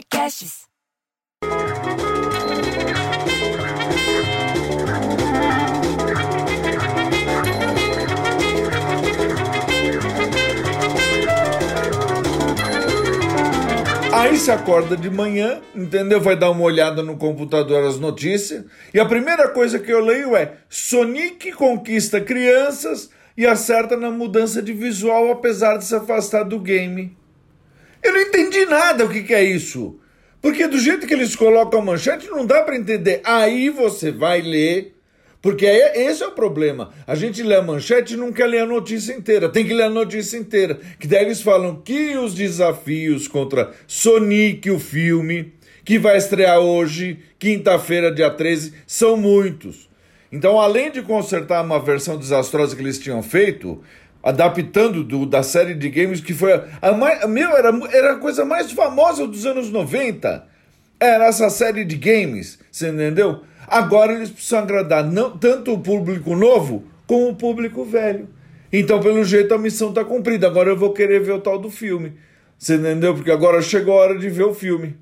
Podcasts. Aí se acorda de manhã, entendeu? Vai dar uma olhada no computador as notícias. E a primeira coisa que eu leio é: Sonic conquista crianças e acerta na mudança de visual apesar de se afastar do game. Eu não entendi nada o que, que é isso. Porque do jeito que eles colocam a manchete não dá para entender. Aí você vai ler porque é, esse é o problema. A gente lê a manchete e não quer ler a notícia inteira. Tem que ler a notícia inteira. Que daí eles falam que os desafios contra Sonic, o filme, que vai estrear hoje, quinta-feira, dia 13, são muitos. Então, além de consertar uma versão desastrosa que eles tinham feito, adaptando do, da série de games que foi a, a meu era, era a coisa mais famosa dos anos 90. Era essa série de games, você entendeu? Agora eles precisam agradar não, tanto o público novo como o público velho. Então, pelo jeito, a missão está cumprida. Agora eu vou querer ver o tal do filme. Você entendeu? Porque agora chegou a hora de ver o filme.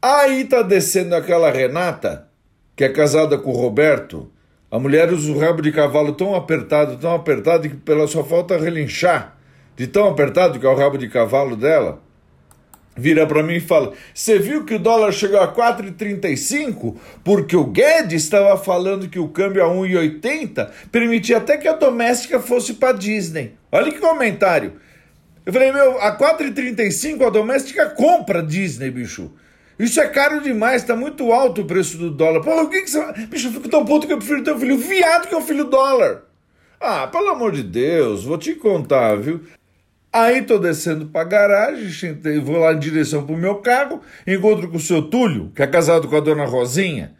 Aí tá descendo aquela Renata, que é casada com o Roberto. A mulher usa o rabo de cavalo tão apertado, tão apertado, que pela só falta relinchar. De tão apertado que é o rabo de cavalo dela vira para mim e fala: Você viu que o dólar chegou a 4,35? Porque o Guedes estava falando que o câmbio a 1,80 permitia até que a doméstica fosse para Disney. Olha que comentário. Eu falei: Meu, a 4,35 a doméstica compra Disney, bicho. Isso é caro demais, tá muito alto o preço do dólar. Porra, o que que você. Bicho, eu fico tão puto que eu prefiro ter um filho viado que um filho dólar. Ah, pelo amor de Deus, vou te contar, viu? Aí tô descendo pra garagem, vou lá em direção pro meu carro, encontro com o seu Túlio, que é casado com a dona Rosinha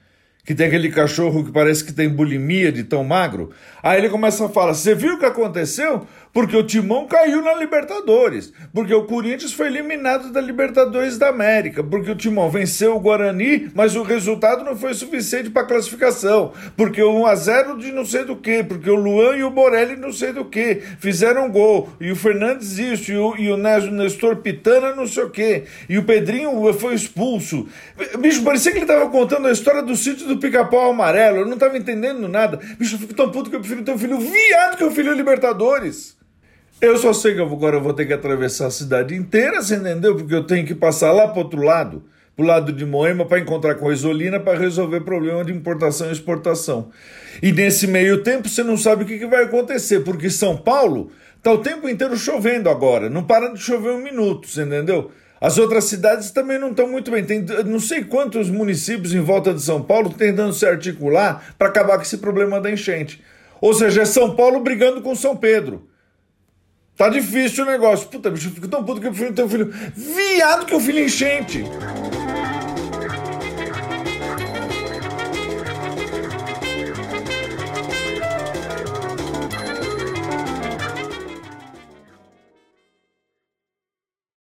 que tem aquele cachorro que parece que tem bulimia de tão magro. Aí ele começa a falar: Você viu o que aconteceu? Porque o Timão caiu na Libertadores. Porque o Corinthians foi eliminado da Libertadores da América. Porque o Timão venceu o Guarani, mas o resultado não foi suficiente para classificação. Porque o 1x0 de não sei do que. Porque o Luan e o Borelli não sei do que. Fizeram gol. E o Fernandes isso. E o, e o Nestor Pitana não sei o que. E o Pedrinho foi expulso. Bicho, parecia que ele estava contando a história do sítio do pica-pau amarelo. Eu não tava entendendo nada. Bicho, eu fico tão puto que eu prefiro ter um filho viado que um filho Libertadores. Eu só sei que agora eu vou ter que atravessar a cidade inteira, você entendeu? Porque eu tenho que passar lá pro outro lado, pro lado de Moema, para encontrar com a Isolina para resolver problema de importação e exportação. E nesse meio tempo você não sabe o que, que vai acontecer, porque São Paulo tá o tempo inteiro chovendo agora. Não para de chover um minuto, você entendeu? As outras cidades também não estão muito bem. Tem não sei quantos municípios em volta de São Paulo tentando se articular para acabar com esse problema da enchente. Ou seja, é São Paulo brigando com São Pedro. Tá difícil o negócio. Puta, bicho, eu fico tão puto que eu prefiro ter um filho viado que um filho enchente.